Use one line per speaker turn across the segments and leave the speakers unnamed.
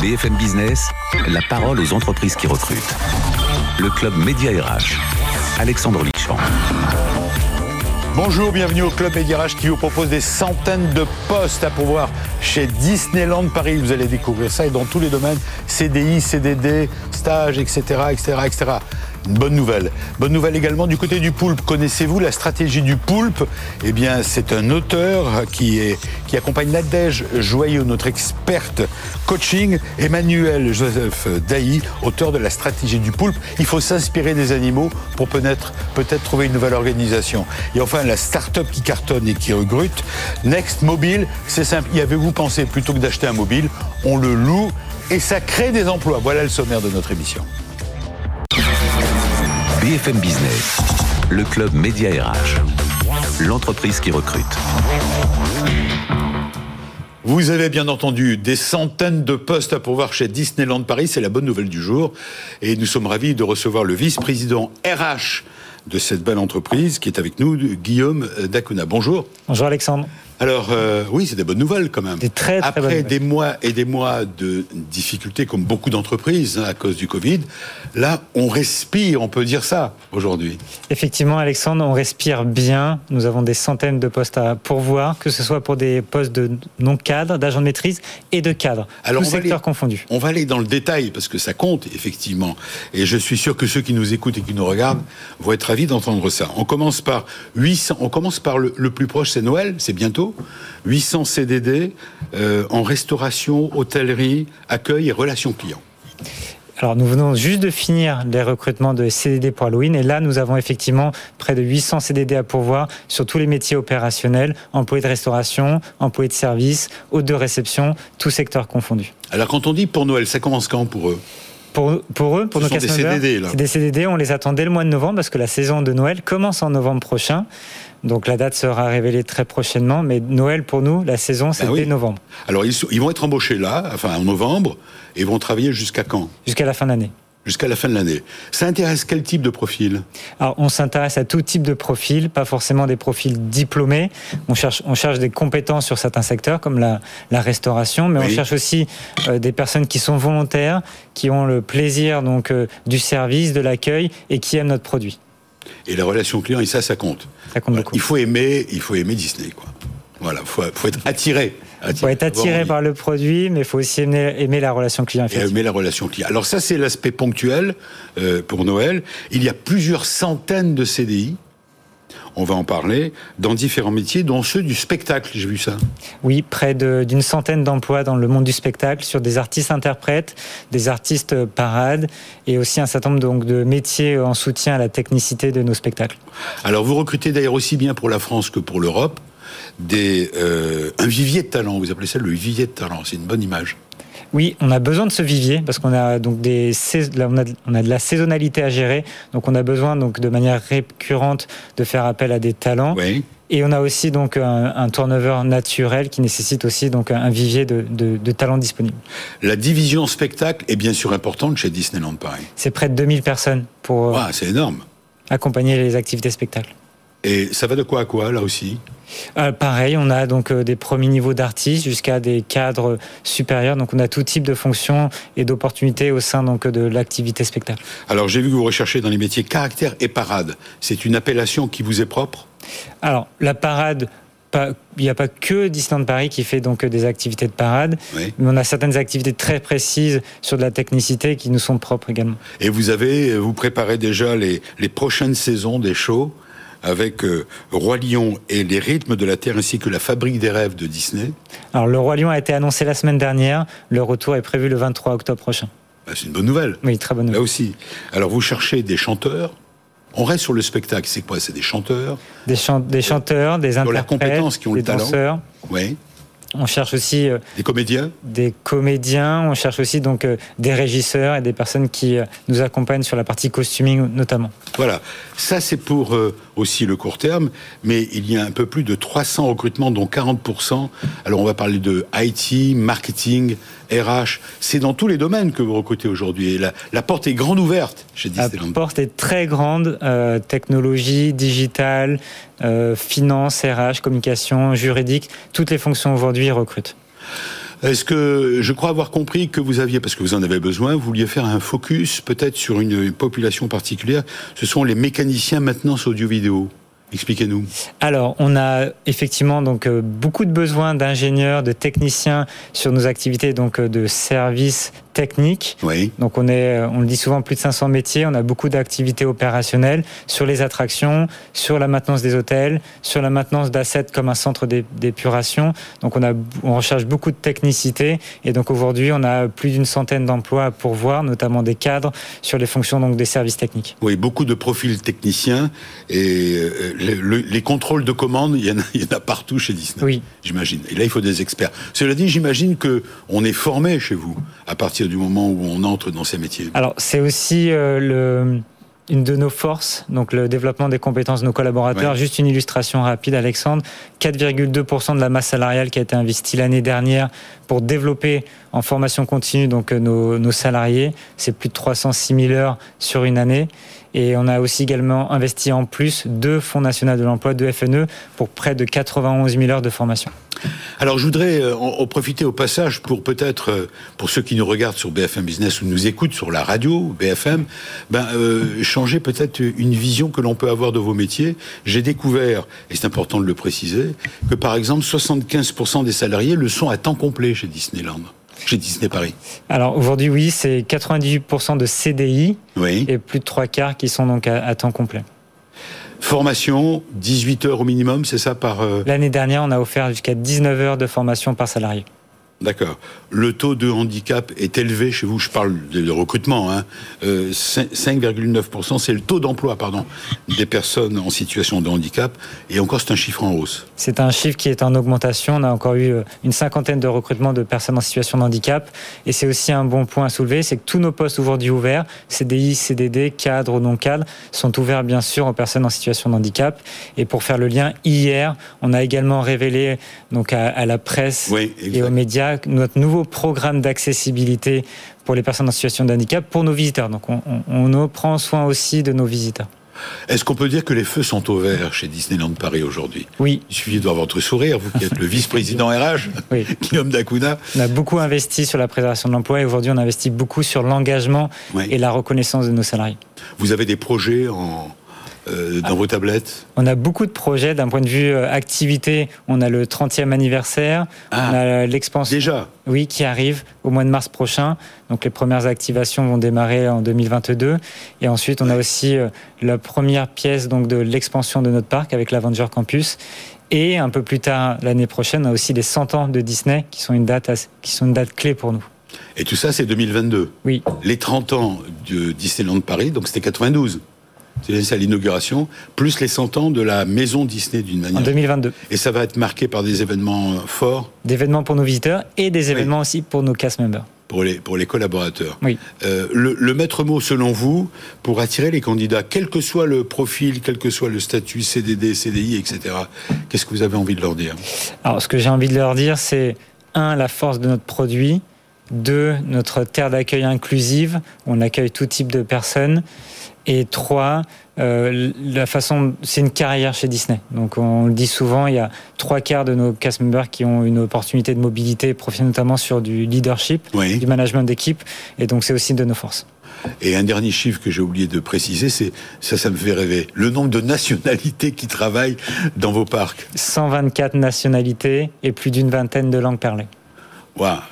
BFM Business, la parole aux entreprises qui recrutent. Le club Média RH. Alexandre Lichamp.
Bonjour, bienvenue au Club Média RH qui vous propose des centaines de postes à pouvoir chez Disneyland Paris. Vous allez découvrir ça et dans tous les domaines, CDI, CDD, stage, etc., etc., etc. Bonne nouvelle. Bonne nouvelle également du côté du poulpe. Connaissez-vous la stratégie du poulpe? Eh bien, c'est un auteur qui, accompagne Nadège Joyeux, notre experte coaching, Emmanuel Joseph Dailly, auteur de la stratégie du poulpe. Il faut s'inspirer des animaux pour peut-être peut trouver une nouvelle organisation. Et enfin, la start-up qui cartonne et qui recrute, Next Mobile, c'est simple. Y avez-vous pensé? Plutôt que d'acheter un mobile, on le loue et ça crée des emplois. Voilà le sommaire de notre émission.
BFM Business, le club Média RH, l'entreprise qui recrute.
Vous avez bien entendu des centaines de postes à pourvoir chez Disneyland Paris, c'est la bonne nouvelle du jour. Et nous sommes ravis de recevoir le vice-président RH de cette belle entreprise qui est avec nous, Guillaume Dacuna. Bonjour.
Bonjour Alexandre.
Alors euh, oui, c'est des bonnes nouvelles quand même.
Des très, très
Après des mois et des mois de difficultés, comme beaucoup d'entreprises hein, à cause du Covid, là, on respire, on peut dire ça aujourd'hui.
Effectivement, Alexandre, on respire bien. Nous avons des centaines de postes à pourvoir, que ce soit pour des postes de non-cadre, d'agents de maîtrise et de cadre, Alors, tous secteurs confondus.
On va aller dans le détail parce que ça compte effectivement, et je suis sûr que ceux qui nous écoutent et qui nous regardent vont être ravis d'entendre ça. On commence par 800. On commence par le, le plus proche, c'est Noël, c'est bientôt. 800 CDD euh, en restauration, hôtellerie, accueil et relations clients.
Alors nous venons juste de finir les recrutements de CDD pour Halloween et là nous avons effectivement près de 800 CDD à pourvoir sur tous les métiers opérationnels, employés de restauration, employés de service, hôtes de réception, tous secteurs confondus.
Alors quand on dit pour Noël, ça commence quand pour eux?
Pour, pour, eux, pour
Ce nos sont des CDD,
C'est des CDD, on les attend dès le mois de novembre parce que la saison de Noël commence en novembre prochain. Donc la date sera révélée très prochainement, mais Noël pour nous, la saison c'est
bah
novembre.
Alors ils, ils, vont être embauchés là, enfin en novembre, et vont travailler jusqu'à quand?
Jusqu'à la fin de l'année.
Jusqu'à la fin de l'année. Ça intéresse quel type de profil?
Alors, on s'intéresse à tout type de profil, pas forcément des profils diplômés. On cherche, on cherche des compétences sur certains secteurs, comme la, la restauration, mais on cherche aussi euh, des personnes qui sont volontaires, qui ont le plaisir donc euh, du service, de l'accueil et qui aiment notre produit.
Et la relation client, et ça, ça compte.
Ça compte beaucoup.
Il faut aimer, il faut aimer Disney, quoi. Voilà, faut, faut être attiré.
Il faut être attiré par le produit, mais il faut aussi aimer, aimer, la relation client.
Et aimer la relation client. Alors ça, c'est l'aspect ponctuel euh, pour Noël. Il y a plusieurs centaines de CDI on va en parler, dans différents métiers, dont ceux du spectacle, j'ai vu ça.
Oui, près d'une centaine d'emplois dans le monde du spectacle, sur des artistes-interprètes, des artistes parades, et aussi un certain nombre donc, de métiers en soutien à la technicité de nos spectacles.
Alors vous recrutez d'ailleurs aussi bien pour la France que pour l'Europe des, euh, un vivier de talent, vous appelez ça le vivier de talent, c'est une bonne image.
Oui, on a besoin de ce vivier parce qu'on a donc des on a, on a de la saisonnalité à gérer, donc on a besoin donc de manière récurrente de faire appel à des talents.
Oui.
Et on a aussi donc un, un, turnover naturel qui nécessite aussi donc un vivier de, de, de, talents disponibles.
La division spectacle est bien sûr importante chez Disneyland Paris.
C'est près de 2000 personnes pour
ah, c'est énorme.
accompagner les activités spectacles.
Et ça va de quoi à quoi là aussi
euh, pareil, on a donc euh, des premiers niveaux d'artistes jusqu'à des cadres supérieurs. Donc on a tout type de fonctions et d'opportunités au sein donc de l'activité spectacle.
Alors j'ai vu que vous recherchez dans les métiers caractère et parade. C'est une appellation qui vous est propre
Alors la parade, il n'y a pas que Disneyland Paris qui fait donc des activités de parade,
oui.
mais on a certaines activités très précises sur de la technicité qui nous sont propres également.
Et vous avez, vous préparez déjà les, les prochaines saisons des shows avec euh, Roi Lion et les rythmes de la Terre ainsi que la Fabrique des rêves de Disney.
Alors le Roi Lion a été annoncé la semaine dernière, le retour est prévu le 23 octobre prochain.
Bah, c'est une bonne nouvelle.
Oui, très bonne nouvelle.
Là aussi. Alors vous cherchez des chanteurs on reste sur le spectacle, c'est quoi? C'est des chanteurs?
Des, chan des chanteurs, des interprètes,
la compétence, qui ont
des
le talent.
danseurs.
Oui.
On cherche aussi euh,
des comédiens,
des comédiens. On cherche aussi donc euh, des régisseurs et des personnes qui euh, nous accompagnent sur la partie costuming notamment.
Voilà, ça c'est pour aussi le court terme, mais il y a un peu plus de 300 recrutements, dont 40%. Alors on va parler de IT, marketing, RH. C'est dans tous les domaines que vous recrutez aujourd'hui. La, la, porte est grande ouverte chez Disneyland.
La porte est très grande. Euh, technologie, digital, euh, finance, RH, communication, juridique. Toutes les fonctions aujourd'hui recrutent.
Est-ce que je crois avoir compris que vous aviez, parce que vous en avez besoin, vous vouliez faire un focus peut-être sur une population particulière. Ce sont les mécaniciens maintenance audio-vidéo. Expliquez-nous.
Alors, on a effectivement donc euh, beaucoup de besoins d'ingénieurs, de techniciens sur nos activités donc euh, de services techniques.
Oui.
Donc on est, euh, on le dit souvent, plus de 500 métiers. On a beaucoup d'activités opérationnelles sur les attractions, sur la maintenance des hôtels, sur la maintenance d'assets comme un centre d'épuration. Donc on a, on recherche beaucoup de technicité et donc aujourd'hui on a plus d'une centaine d'emplois à pourvoir, notamment des cadres sur les fonctions donc des services techniques.
Oui, beaucoup de profils techniciens et les contrôles de commandes, il y, en a, partout chez Disney.
Oui.
J'imagine. Et là, il faut des experts. Cela dit, j'imagine que on est formé chez vous à partir du moment où on entre dans ces métiers.
Alors, c'est aussi euh, le une de nos forces, donc le développement des compétences de nos collaborateurs. Juste une illustration rapide, Alexandre. 4,2% de la masse salariale qui a été investie l'année dernière pour développer en formation continue donc nos, nos salariés. C'est plus de 306 000 heures sur une année. Et on a aussi également investi en plus deux Fonds nationaux de l'emploi, deux FNE, pour près de 91 000 heures de formation.
Alors je voudrais euh, en, profiter au passage pour peut-être, euh, pour ceux qui nous regardent sur BFM Business ou nous écoutent sur la radio BFM, ben, euh, changer peut-être une vision que l'on peut avoir de vos métiers. J'ai découvert, et c'est important de le préciser, que par exemple 75% des salariés le sont à temps complet chez Disneyland chez Disney Paris
Alors aujourd'hui, oui, c'est 98% de CDI et plus de trois quarts qui sont donc à, temps complet.
Formation, 18 heures au minimum, c'est ça par... Euh,
L'année dernière, on a offert jusqu'à 19 heures de formation par salarié.
D'accord. Le taux de handicap est élevé chez vous. Je parle de recrutement. Hein. 5,9%, euh, c'est le taux d'emploi, pardon, des personnes en situation de handicap. Et encore, c'est un chiffre en hausse.
C'est un chiffre qui est en augmentation. On a encore eu euh, une cinquantaine de recrutements de personnes en situation de handicap. Et c'est aussi un bon point à soulever, c'est que tous nos postes aujourd'hui ouverts, CDI, CDD, cadres ou non cadres, sont ouverts bien sûr aux personnes en situation de handicap. Et pour faire le lien, hier, on a également révélé donc à, la presse et aux médias notre nouveau programme d'accessibilité pour les personnes en situation de handicap pour nos visiteurs. Donc on, on, prend soin aussi de nos visiteurs.
Est-ce qu'on peut dire que les feux sont au vert chez Disneyland Paris aujourd'hui?
Oui.
Il suffit de voir votre sourire, vous qui êtes le vice-président RH, oui. Guillaume Dacuna.
On a beaucoup investi sur la préservation de l'emploi et aujourd'hui on investit beaucoup sur l'engagement et la reconnaissance de nos salariés.
Vous avez des projets en, euh, dans vos tablettes
On a beaucoup de projets d'un point de vue euh, activité. On a le 30e anniversaire,
ah,
on a l'expansion.
Déjà
Oui, qui arrive au mois de mars prochain. Donc les premières activations vont démarrer en 2022. Et ensuite, on a aussi euh, la première pièce donc, de l'expansion de notre parc avec l'Avenger Campus. Et un peu plus tard, l'année prochaine, on a aussi les 100 ans de Disney qui sont une date, qui sont une date clé pour nous.
Et tout ça, c'est 2022
Oui.
Les 30 ans de Disneyland Paris, donc c'était 92 c'est à l'inauguration, plus les 100 ans de la maison Disney d'une manière.
En 2022.
Et ça va être marqué par des événements forts.
Des événements pour nos visiteurs et des événements aussi pour nos cast members.
Pour les, pour les collaborateurs.
Oui.
Euh, le, le, maître mot, selon vous, pour attirer les candidats, quel que soit le profil, quel que soit le statut, CDD, CDI, etc., qu'est-ce que vous avez envie de leur dire?
Alors, ce que j'ai envie de leur dire, c'est, un, la force de notre produit, deux, notre terre d'accueil inclusive, on accueille tout type de personnes, et trois, euh, la façon, c'est une carrière chez Disney. Donc on le dit souvent, il y a trois quarts de nos cast members qui ont une opportunité de mobilité, profitent notamment sur du leadership, du management d'équipe, et donc c'est aussi de nos forces.
Et un dernier chiffre que j'ai oublié de préciser, c'est ça, ça me fait rêver. Le nombre de nationalités qui travaillent dans vos parcs.
124 nationalités et plus d'une vingtaine de langues parlées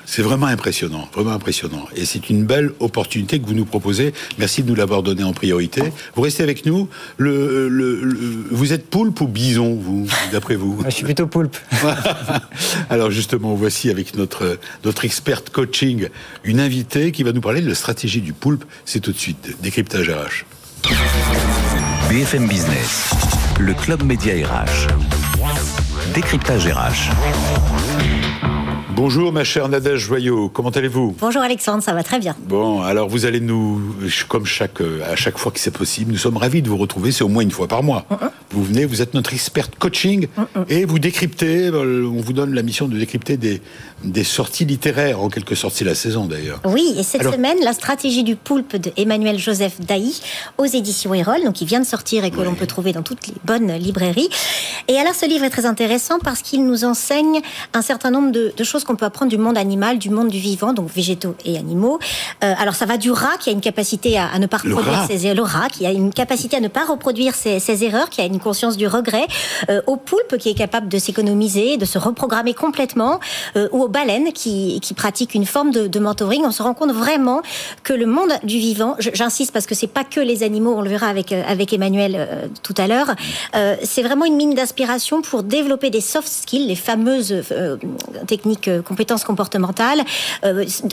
c'est vraiment impressionnant, vraiment impressionnant. Et c'est une belle opportunité que vous nous proposez. Merci de nous l'avoir donné en priorité. Vous restez avec nous. Le, vous êtes poulpe ou bison, vous, d'après vous
Je suis plutôt poulpe.
Alors justement, voici avec notre, notre experte coaching une invitée qui va nous parler de la stratégie du poulpe. C'est tout de suite décryptage RH.
BFM Business, le club média RH. Décryptage RH.
Bonjour ma chère Nadège Joyot, comment allez-vous?
Bonjour Alexandre, ça va très bien.
Bon, alors vous allez nous, comme chaque, à chaque fois que c'est possible, nous sommes ravis de vous retrouver, c'est au moins une fois par mois. vous venez, vous êtes notre expert coaching et vous décryptez, euh, on vous donne la mission de décrypter des, des sorties littéraires, en quelque sorte, c'est la saison d'ailleurs.
Oui, et cette semaine, la stratégie du poulpe de Emmanuel Joseph Dailly aux éditions Erol, donc il vient de sortir et que l'on peut trouver dans toutes les bonnes librairies. Et alors ce livre est très intéressant parce qu'il nous enseigne un certain nombre de, choses qu'on peut apprendre du monde animal, du monde du vivant, donc végétaux et animaux. Euh, alors ça va du rat qui a une capacité à, ne pas reproduire ses erreurs, le rat qui a une capacité à ne pas reproduire ses, ses erreurs, qui a une conscience du regret, euh, au poulpe qui est capable de s'économiser, de se reprogrammer complètement, euh, ou aux baleines qui, qui pratiquent une forme de, de, mentoring. On se rend compte vraiment que le monde du vivant, j'insiste parce que c'est pas que les animaux, on le verra avec avec Emmanuel tout à l'heure, c'est vraiment une mine d'inspiration pour développer des soft skills, les fameuses techniques, compétences comportementales,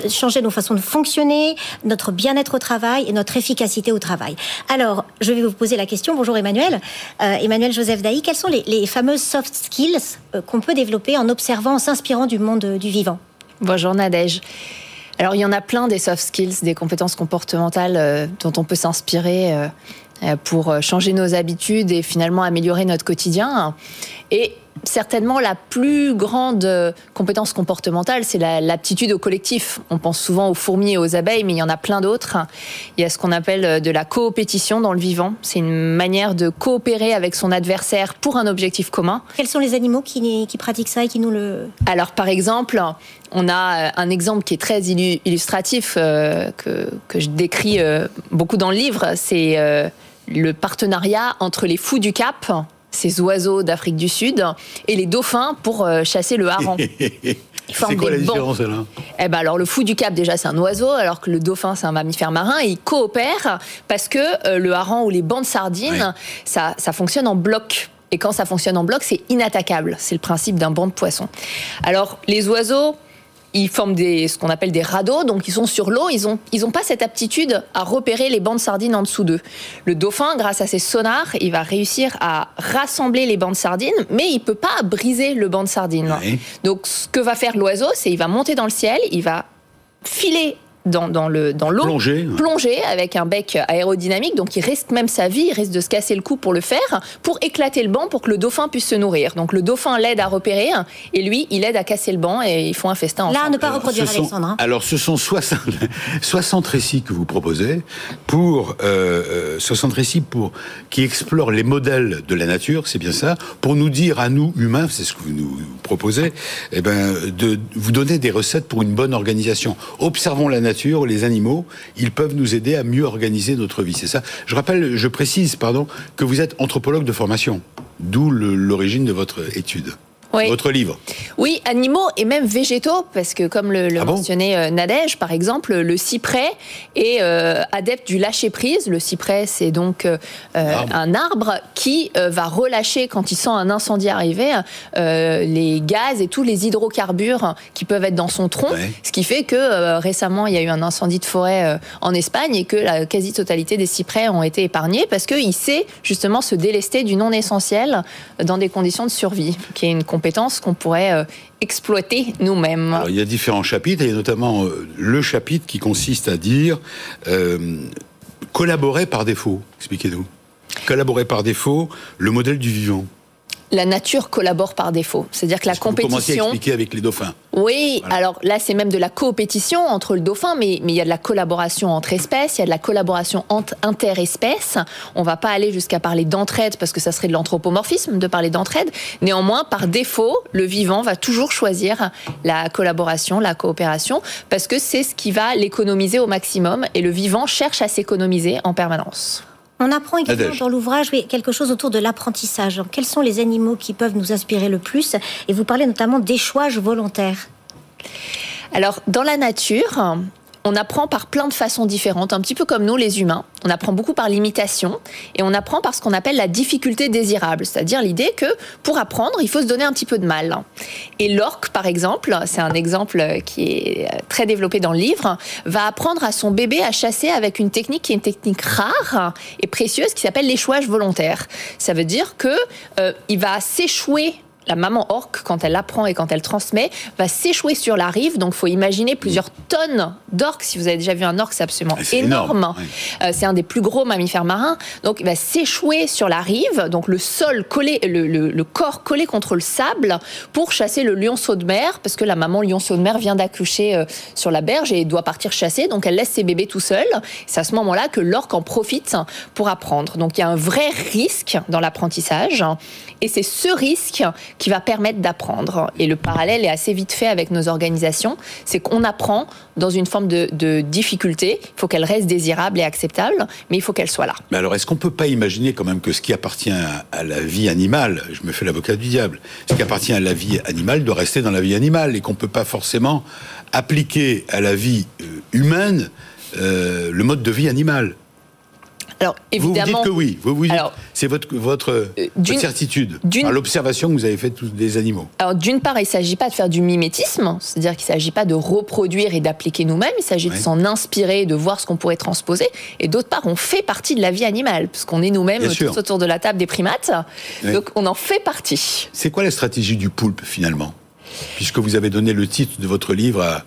changer nos façons de fonctionner, notre bien-être au travail et notre efficacité au travail. Alors, je vais vous poser la question. Bonjour Emmanuel. Emmanuel Joseph Daï, quelles sont les, fameuses soft skills euh, qu'on peut développer en observant, en s'inspirant du monde euh, du vivant?
Bonjour Nadège. Alors il y en a plein des soft skills, des compétences comportementales euh, dont on peut s'inspirer pour changer nos habitudes et finalement améliorer notre quotidien. Et certainement la plus grande compétence comportementale, c'est l'aptitude au collectif. On pense souvent aux fourmis et aux abeilles, mais il y en a plein d'autres. Il y a ce qu'on appelle de la coopétition dans le vivant. C'est une manière de coopérer avec son adversaire pour un objectif commun.
Quels sont les animaux qui, pratiquent ça et qui nous le...
Alors par exemple, on a un exemple qui est très illustratif, euh, que, je décris euh, beaucoup dans le livre. C'est euh, le partenariat entre les fous du Cap, ces oiseaux d'Afrique du Sud, et les dauphins pour euh, chasser le hareng.
C'est quoi la différence là
Eh ben alors le fou du cap déjà c'est un oiseau alors que le dauphin c'est un mammifère marin et ils coopèrent parce que euh, le hareng ou les bancs de sardines ça, ça fonctionne en bloc. Et quand ça fonctionne en bloc, c'est inattaquable. C'est le principe d'un banc de poissons. Alors, les oiseaux, ils forment des, ce qu'on appelle des radeaux, donc ils sont sur l'eau, ils n'ont ils ont pas cette aptitude à repérer les bancs de sardines en dessous d'eux. Le dauphin, grâce à ses sonars, il va réussir à rassembler les bancs de sardines, mais il peut pas briser le banc de sardines. Donc ce que va faire l'oiseau, c'est il va monter dans le ciel, il va filer dans, dans le dans l'eau,
plonger.
plonger avec un bec aérodynamique, donc il risque même sa vie, il risque de se casser le cou pour le faire, pour éclater le banc pour que le dauphin puisse se nourrir. Donc le dauphin l'aide à repérer et lui, il aide à casser le banc et ils font un festin ensemble.
Là, ne pas reproduire Alexandre. Hein.
Alors ce sont 60, 60 récits que vous proposez pour euh, 60 euh, récits pour qui explorent les modèles de la nature, c'est bien ça, pour nous dire à nous humains, c'est ce que vous nous proposez, eh ben de vous donner des recettes pour une bonne organisation. Observons la nature les animaux, ils peuvent nous aider à mieux organiser notre vie. C'est ça. Je rappelle, je précise, pardon, que vous êtes anthropologue de formation, d'où l'origine de votre étude votre livre.
Oui, animaux et même végétaux, parce que comme le, le ah mentionnait euh, Nadège, par exemple, le cyprès est euh, adepte du lâcher prise. Le cyprès, c'est donc euh, un arbre qui va relâcher quand il sent un incendie arriver les gaz et tous les hydrocarbures qui peuvent être dans son tronc. Ce qui fait que récemment, il y a eu un incendie de forêt en Espagne et que la quasi-totalité des cyprès ont été épargnés parce qu'il sait justement se délester du non essentiel dans des conditions de survie, qui est une compétence qu'on pourrait euh, exploiter nous-mêmes.
Il y a différents chapitres, et notamment euh, le chapitre qui consiste à dire euh, collaborer par défaut. Expliquez-nous. Collaborer par défaut, le modèle du vivant
la nature collabore par défaut. C'est-à-dire que la compétition.
Vous à expliquer avec les dauphins.
Oui, alors là, c'est même de la coopétition entre le dauphin, mais, mais il y a de la collaboration entre espèces, il y a de la collaboration entre interespèces. On va pas aller jusqu'à parler d'entraide parce que ça serait de l'anthropomorphisme de parler d'entraide. Néanmoins, par défaut, le vivant va toujours choisir la collaboration, la coopération, parce que c'est ce qui va l'économiser au maximum et le vivant cherche à s'économiser en permanence.
On apprend également dans l'ouvrage quelque chose autour de l'apprentissage. Quels sont les animaux qui peuvent nous inspirer le plus Et vous parlez notamment d'échouage volontaire.
Alors, dans la nature, on apprend par plein de façons différentes, un petit peu comme nous les humains. On apprend beaucoup par l'imitation et on apprend par ce qu'on appelle la difficulté désirable, c'est-à-dire l'idée que pour apprendre, il faut se donner un petit peu de mal. Et l'orque, par exemple, c'est un exemple qui est très développé dans le livre, va apprendre à son bébé à chasser avec une technique qui est une technique rare et précieuse qui s'appelle l'échouage volontaire. Ça veut dire que euh, il va s'échouer la maman orque, quand elle apprend et quand elle transmet, va s'échouer sur la rive. Donc, faut imaginer plusieurs tonnes d'orques. Si vous avez déjà vu un orque, c'est absolument énorme.
énorme,
Euh, c'est un des plus gros mammifères marins. Donc, il va s'échouer sur la rive. Donc, le sol collé, le, le- le corps collé contre le sable pour chasser le lionceau de mer, parce que la maman lionceau de mer vient d'accoucher euh, sur la berge et doit partir chasser. Donc, elle laisse ses bébés tout seuls. C'est à ce moment-là que l'orque en profite pour apprendre. Donc, il y a un vrai risque dans l'apprentissage. Et c'est ce risque qui va permettre d'apprendre. Et le parallèle est assez vite fait avec nos organisations. C'est qu'on apprend dans une forme de, difficulté. Il faut qu'elle reste désirable et acceptable, mais il faut qu'elle soit là.
Mais alors, est-ce qu'on peut pas imaginer quand même que ce qui appartient à, la vie animale, je me fais l'avocat du diable, ce qui appartient à la vie animale doit rester dans la vie animale et qu'on peut pas forcément appliquer à la vie euh, humaine euh, le mode de vie animal?
Alors,
Vous vous dites que oui, vous vous dites,
Alors,
c'est votre, votre, votre
d'une-
certitude, par l'observation que vous avez faite des animaux.
Alors, d'une part, il ne s'agit pas de faire du mimétisme, c'est-à-dire qu'il ne s'agit pas de reproduire et d'appliquer nous-mêmes, il s'agit
Ouais.
de s'en inspirer, de voir ce qu'on pourrait transposer. Et d'autre part, on fait partie de la vie animale, puisqu'on est nous-mêmes
Bien
tous
sûr.
autour de la table des primates.
Ouais.
Donc, on en fait partie.
C'est quoi la stratégie du poulpe finalement? Puisque vous avez donné le titre de votre livre à.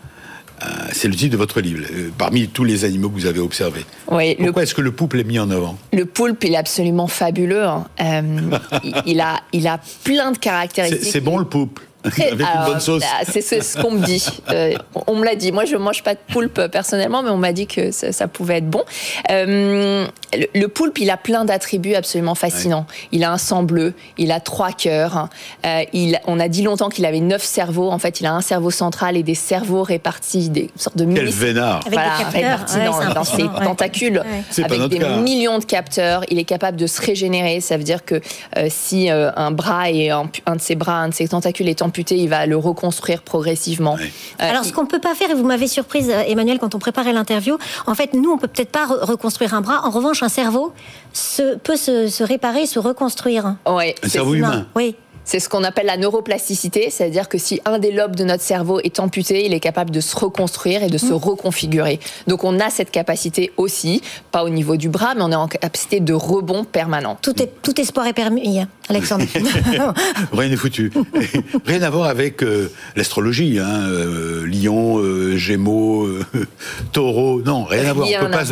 À- c'est le titre de votre livre, euh, parmi tous les animaux que vous avez observés.
Oui, le
Pourquoi est-ce que le poulpe est mis en avant?
Le poulpe, il est absolument fabuleux. hein. Euh, il, il a, il a plein de caractéristiques.
c'est bon le poulpe
Très-
Avec une bonne sauce.
bah, C'est ce, ce qu'on me dit. Euh, on me l'a dit. Moi, je mange pas de poulpe euh, personnellement, mais on m'a dit que ça, ça pouvait être bon. Euh, le, le poulpe, il a plein d'attributs absolument fascinants. Il a un sang bleu, il a trois cœurs. Euh, il, on a dit longtemps qu'il avait neuf cerveaux. En fait, il a un cerveau central et des cerveaux répartis, des sortes de
Quel vénard
Avec des capteurs,
répartis
ouais,
dans, ses
ouais.
tentacules, avec des
cas.
millions de capteurs. Il est capable de se régénérer. Ça veut dire que euh, si euh, un bras est ampu- un de ses bras, un de ses tentacules est amputé, il va le reconstruire progressivement. Euh,
Alors, ce qu'on peut pas faire, et vous m'avez surprise, euh, Emmanuel, quand on préparait l'interview, en fait, nous, on peut peut-être pas re- reconstruire un bras. En revanche, un cerveau se, peut se, se réparer, se reconstruire.
ouais,
Un cerveau humain.
Oui.
C'est ce qu'on appelle la neuroplasticité, c'est-à-dire que si un des lobes de notre cerveau est amputé, il est capable de se reconstruire et de
Mm.
se reconfigurer. Donc on a cette capacité aussi, pas au niveau du bras, mais on est en capacité de rebond permanent.
Tout, est, tout espoir est permis, Alexandre.
Rien n'est foutu. Rien à voir avec euh, l'astrologie. Hein, euh, Lion, euh, Gémeaux, euh, Taureau. Non, rien à voir. On
Rien
peut pas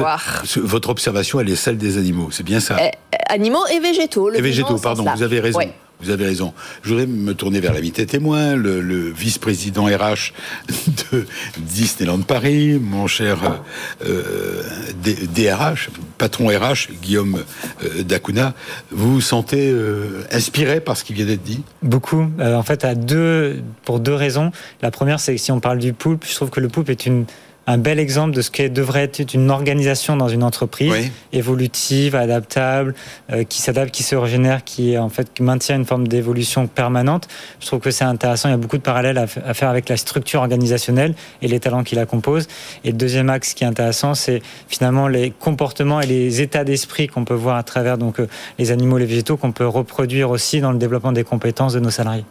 se- votre observation, elle est celle des animaux. C'est bien ça.
Euh, animaux et végétaux. le
Et végétaux, pardon, vous avez raison.
Ouais.
Vous avez raison. Je voudrais me tourner vers l'amitié témoin, le, le vice-président RH de Disneyland Paris, mon cher euh, DRH, patron RH, Guillaume euh, Dacuna. Vous vous sentez euh, inspiré par ce qui vient d'être dit?
Beaucoup. Euh, en fait, à deux, pour deux raisons. La première, c'est que si on parle du poulpe, je trouve que le poulpe est une, un bel exemple de ce que devrait être une organisation dans une entreprise
Oui.
évolutive, adaptable, euh, qui s'adapte, qui se régénère, qui en fait qui maintient une forme d'évolution permanente. Je trouve que c'est intéressant. Il y a beaucoup de parallèles à faire avec la structure organisationnelle et les talents qui la composent. Et le deuxième axe qui est intéressant, c'est finalement les comportements et les états d'esprit qu'on peut voir à travers donc euh, les animaux, les végétaux, qu'on peut reproduire aussi dans le développement des compétences de nos salariés.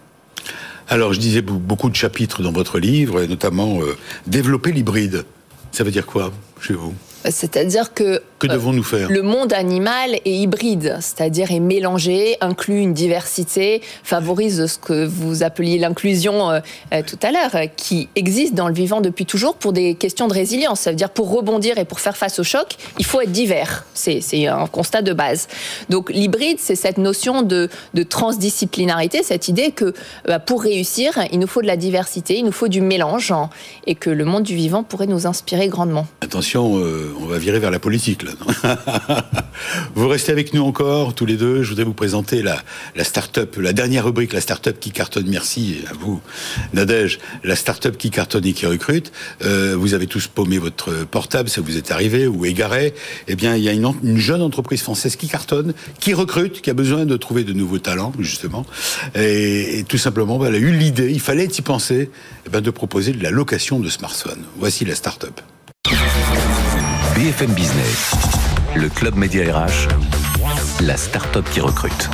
Alors, je disais be- beaucoup de chapitres dans votre livre, notamment euh, développer l'hybride. Ça veut dire quoi chez vous?
C'est-à-dire que
Que
euh,
devons-nous faire?
Le monde animal est hybride, c'est-à-dire est mélangé, inclut une diversité, favorise ce que vous appeliez l'inclusion euh, euh, tout à l'heure, euh, qui existe dans le vivant depuis toujours pour des questions de résilience. Ça veut dire pour rebondir et pour faire face au choc, il faut être divers. C'est c'est un constat de base. Donc l'hybride, c'est cette notion de, de transdisciplinarité, cette idée que euh, pour réussir, il nous faut de la diversité, il nous faut du mélange, hein, et que le monde du vivant pourrait nous inspirer grandement.
Attention, on va virer vers la politique là. vous restez avec nous encore tous les deux. Je voudrais vous présenter la, la start-up, la dernière rubrique, la start-up qui cartonne. Merci à vous, Nadège. La start-up qui cartonne et qui recrute. Euh, vous avez tous paumé votre portable, ça vous est arrivé ou égaré. Eh bien, il y a une, jeune entreprise française qui cartonne, qui recrute, qui a besoin de trouver de nouveaux talents justement. Et, tout simplement, bah, elle a eu l'idée, il fallait y penser, eh ben, de proposer de la location de smartphones. Voici la start-up.
BFM Business, le club média RH, la start-up qui recrute.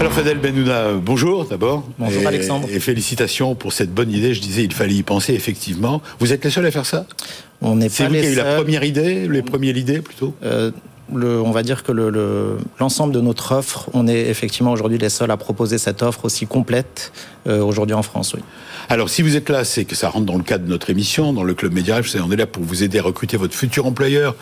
Alors Fadel Benouda, bonjour d'abord.
Bonjour,
Et-
Alexandre.
Et félicitations pour cette bonne idée. Je disais, il fallait y penser effectivement. Vous êtes les seuls à faire ça?
On n'est
C'est
pas
vous qui
les
avez eu la première idée, les premières idées plutôt?
Euh, le, on va dire que l'ensemble le, de notre offre, on est effectivement aujourd'hui les seuls à proposer cette offre aussi complète euh, aujourd'hui en France. Oui.
Alors, si vous êtes là, c'est que ça rentre dans le cadre de notre émission, dans le Club Média. On est là pour vous aider à recruter votre futur employeur.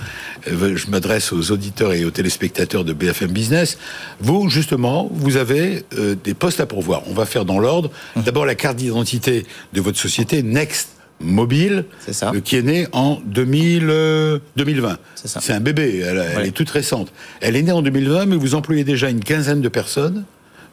Euh, je m'adresse aux auditeurs et aux téléspectateurs de BFM Business. Vous, justement, vous avez euh, des postes à pourvoir. On va faire dans l'ordre. Mmh. D'abord, la carte d'identité de votre société, Next Mobile,
ça.
qui est née en 2000, 2020. C'est un bébé, elle, est toute récente. Elle est née en 2020, mais vous employez déjà une quinzaine de personnes.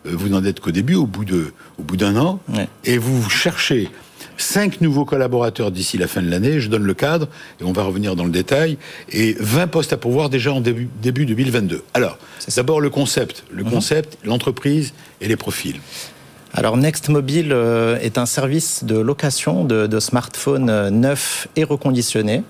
Euh, vous n'en êtes qu'au début, au bout de, au bout d'un an, et vous cherchez cinq nouveaux collaborateurs d'ici la fin de l'année. Je donne le cadre et on va revenir dans le détail. Et 20 postes à pourvoir déjà en début, début 2022. Alors, d'abord le concept, le mhm. concept, l'entreprise et les profils.
Alors Next Mobile euh, est un service de location de, smartphones euh, neufs et reconditionnés,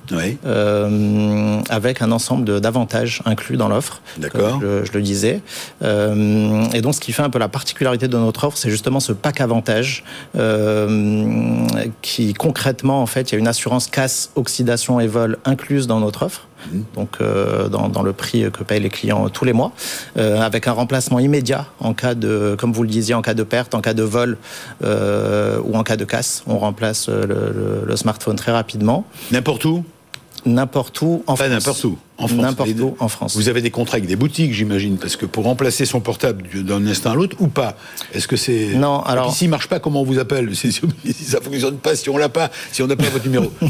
euh, avec un ensemble d'avantages inclus dans l'offre.
D'accord.
Je, le disais. et donc ce qui fait un peu la particularité de notre offre, c'est justement ce pack avantage qui concrètement en fait, il y a une assurance casse, oxydation et vol incluse dans notre offre donc euh, dans, le prix que payent les clients tous les mois, euh, avec un remplacement immédiat en cas de, comme vous le disiez, en cas de perte, en cas de vol euh, ou en cas de casse. On remplace le, smartphone très rapidement.
N'importe où?
N'importe où en
Pas n'importe où. En France.
N'importe où en France.
Vous avez des contrats avec des boutiques, j'imagine, parce que pour remplacer son portable d'un instant à l'autre ou pas? Est-ce que c'est
non Alors,
s'il marche pas, comment on vous appelle? Si ça fonctionne pas, si on l'a pas, si on n'a pas votre numéro.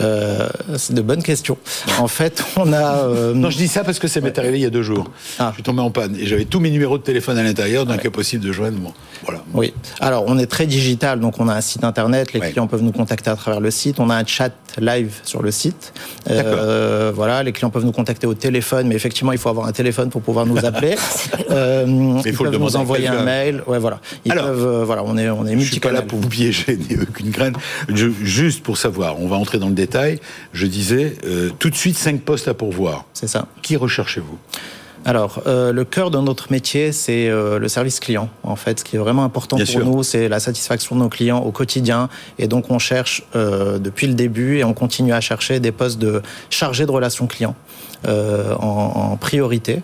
Euh, c'est de bonnes questions. En fait, on a.
Euh, non, je dis ça parce que ça m'est arrivé il y a deux jours. Ah. Je suis tombé en panne et j'avais tous mes numéros de téléphone à l'intérieur, donc ouais. possible de joindre. Bon, voilà.
Oui. Alors, on est très digital, donc on a un site internet. Les clients peuvent nous contacter à travers le site. On a un chat live sur le site. Euh, voilà, les clients peuvent nous contacter au téléphone, mais effectivement, il faut avoir un téléphone pour pouvoir nous appeler.
euh, il faut
peuvent nous envoyer un mail. Ouais, voilà. Ils
Alors,
peuvent, euh, voilà, on est, on est
Je suis pas là pour vous piéger ni aucune graine. juste pour savoir, on va entrer dans le détail. Je disais euh, tout de suite cinq postes à pourvoir.
C'est ça.
Qui recherchez-vous?
Alors, euh, le cœur de notre métier, c'est euh, le service client. En fait, ce qui est vraiment important pour nous, c'est la satisfaction de nos clients au quotidien. Et donc, on cherche depuis le début et on continue à chercher des postes de chargé de relations clients. Euh, en, priorité.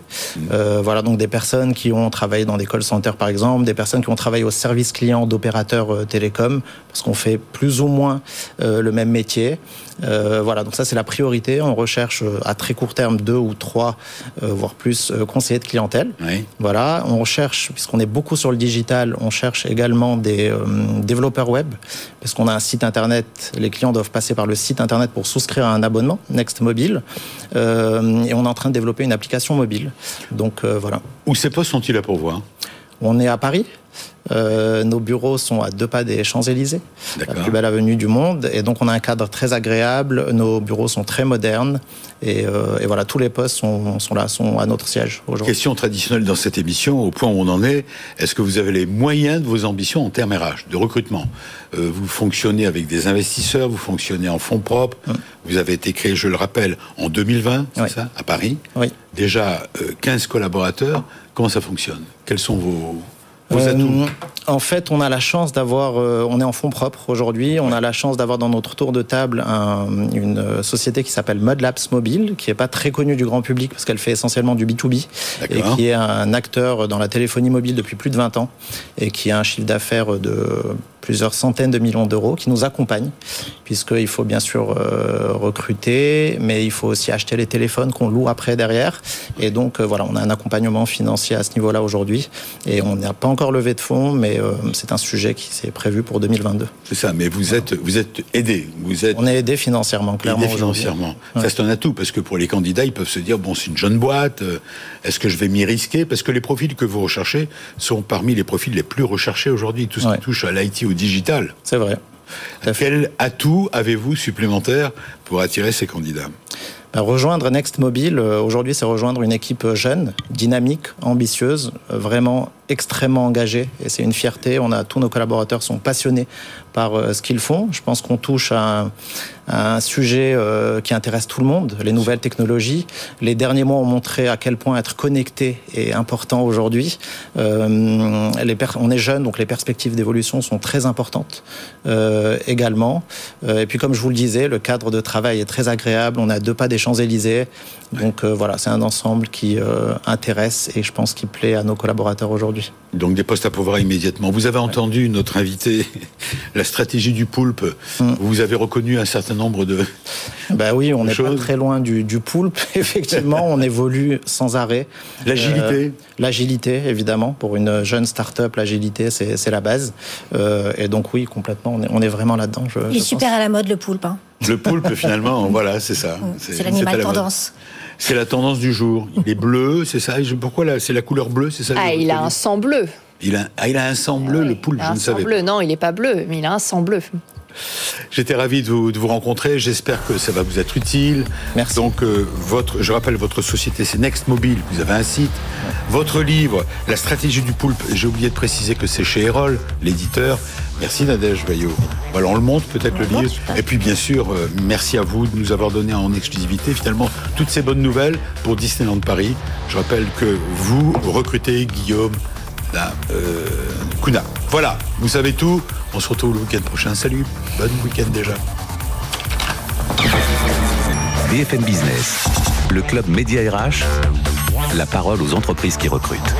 Euh, voilà donc des personnes qui ont travaillé dans des call centers par exemple, des personnes qui ont travaillé au service client d'opérateurs euh, télécoms, parce qu'on fait plus ou moins le même métier. voilà, donc ça c'est la priorité. On recherche à très court terme deux ou trois, voire plus, conseillers de clientèle. Voilà, on recherche, puisqu'on est beaucoup sur le digital, on cherche également des développeurs web, parce qu'on a un site internet. Les clients doivent passer par le site internet pour souscrire à un abonnement Next Mobile. Euh, et on est en train de développer une application mobile. Donc euh, voilà.
Où ces postes sont-ils à pourvoir?
On est à Paris. Euh, nos bureaux sont à deux pas des Champs-Élysées, la plus belle avenue du monde. Et donc, on a un cadre très agréable. Nos bureaux sont très modernes. Et, euh, voilà, tous les postes sont, là, sont à notre siège aujourd'hui.
Question traditionnelle dans cette émission, au point où on en est. Est-ce que vous avez les moyens de vos ambitions en termes RH, de recrutement? Euh, Vous fonctionnez avec des investisseurs, vous fonctionnez en fonds propres. Vous avez été créé, je le rappelle, en 2020, c'est ça, à Paris.
Oui.
Déjà 15 collaborateurs. Comment ça fonctionne? Quels sont vos
euh, en fait, on a la chance d'avoir, euh, on est en fonds propres aujourd'hui, on a la chance d'avoir dans notre tour de table une société qui s'appelle Modlabs Mobile, qui est pas très connue du grand public parce qu'elle fait essentiellement du B2B et qui est un acteur dans la téléphonie mobile depuis plus de 20 ans et qui a un chiffre d'affaires de plusieurs centaines de millions d'euros qui nous accompagnent, puisqu'il faut bien sûr euh, recruter, mais il faut aussi acheter les téléphones qu'on loue après derrière. Et donc, voilà, on a un accompagnement financier à ce niveau-là aujourd'hui. Et on n'a pas encore levé de fonds, mais euh, c'est un sujet qui s'est prévu pour 2022.
C'est ça, mais vous êtes, vous êtes aidé. Vous êtes
On est aidé financièrement, clairement.
Aidé financièrement. Ça, c'est un atout, parce que pour les candidats, ils peuvent se dire, bon, c'est une jeune boîte, euh, est-ce que je vais m'y risquer? Parce que les profils que vous recherchez sont parmi les profils les plus recherchés aujourd'hui, tout ce qui touche à l'IT, au digital.
C'est vrai.
Quel atout avez-vous supplémentaire pour attirer ces candidats?
Bah, rejoindre Next Mobile, euh, aujourd'hui, c'est rejoindre une équipe jeune, dynamique, ambitieuse, vraiment extrêmement engagés et c'est une fierté. On a tous nos collaborateurs sont passionnés par euh, ce qu'ils font. Je pense qu'on touche à un, sujet euh, qui intéresse tout le monde, les nouvelles technologies. Les derniers mois ont montré à quel point être connecté est important aujourd'hui. Euh, on est jeune, donc les perspectives d'évolution sont très importantes également. et puis comme je vous le disais, le cadre de travail est très agréable. On a deux pas des Champs-Élysées. Donc voilà, c'est un ensemble qui intéresse et je pense qui plaît à nos collaborateurs aujourd'hui.
Donc des postes à pouvoir immédiatement. Vous avez entendu notre invité, la stratégie du poulpe. Mm. Vous avez reconnu un certain nombre de.
Ben oui, on n'est pas très loin du, poulpe. Effectivement, on évolue sans arrêt.
L'agilité.
Euh, l'agilité, évidemment, pour une jeune start-up, l'agilité, c'est la base. Euh, et donc oui, complètement, on est, vraiment là-dedans.
Il est super à la mode le poulpe. Hein.
Le poulpe, finalement, voilà, c'est ça.
C'est l'animal tendance.
C'est la tendance du jour. Il est bleu, c'est ça. Pourquoi c'est la couleur bleue, c'est ça
Ah, il a un sang bleu.
Il a, ah, il a un sang bleu, le poulpe, je ne savais
bleu. Non, il n'est pas bleu, mais il a un sang bleu.
J'étais ravi de vous, de vous rencontrer. J'espère que ça va vous être utile.
Merci.
Donc, euh, votre, je rappelle, votre société, c'est Next Mobile. Vous avez un site. Votre livre, La stratégie du poulpe. J'ai oublié de préciser que c'est chez Erol, l'éditeur. Merci Nadège Vaillot. Voilà, on le montre peut-être le livre. Et puis, bien sûr, euh, merci à vous de nous avoir donné en exclusivité finalement toutes ces bonnes nouvelles pour Disneyland Paris. Je rappelle que vous recrutez Guillaume euh, Kuna. Voilà, vous savez tout. On se retrouve le week-end prochain. Salut, bon week-end déjà.
BFM Business, le club Média RH, la parole aux entreprises qui recrutent.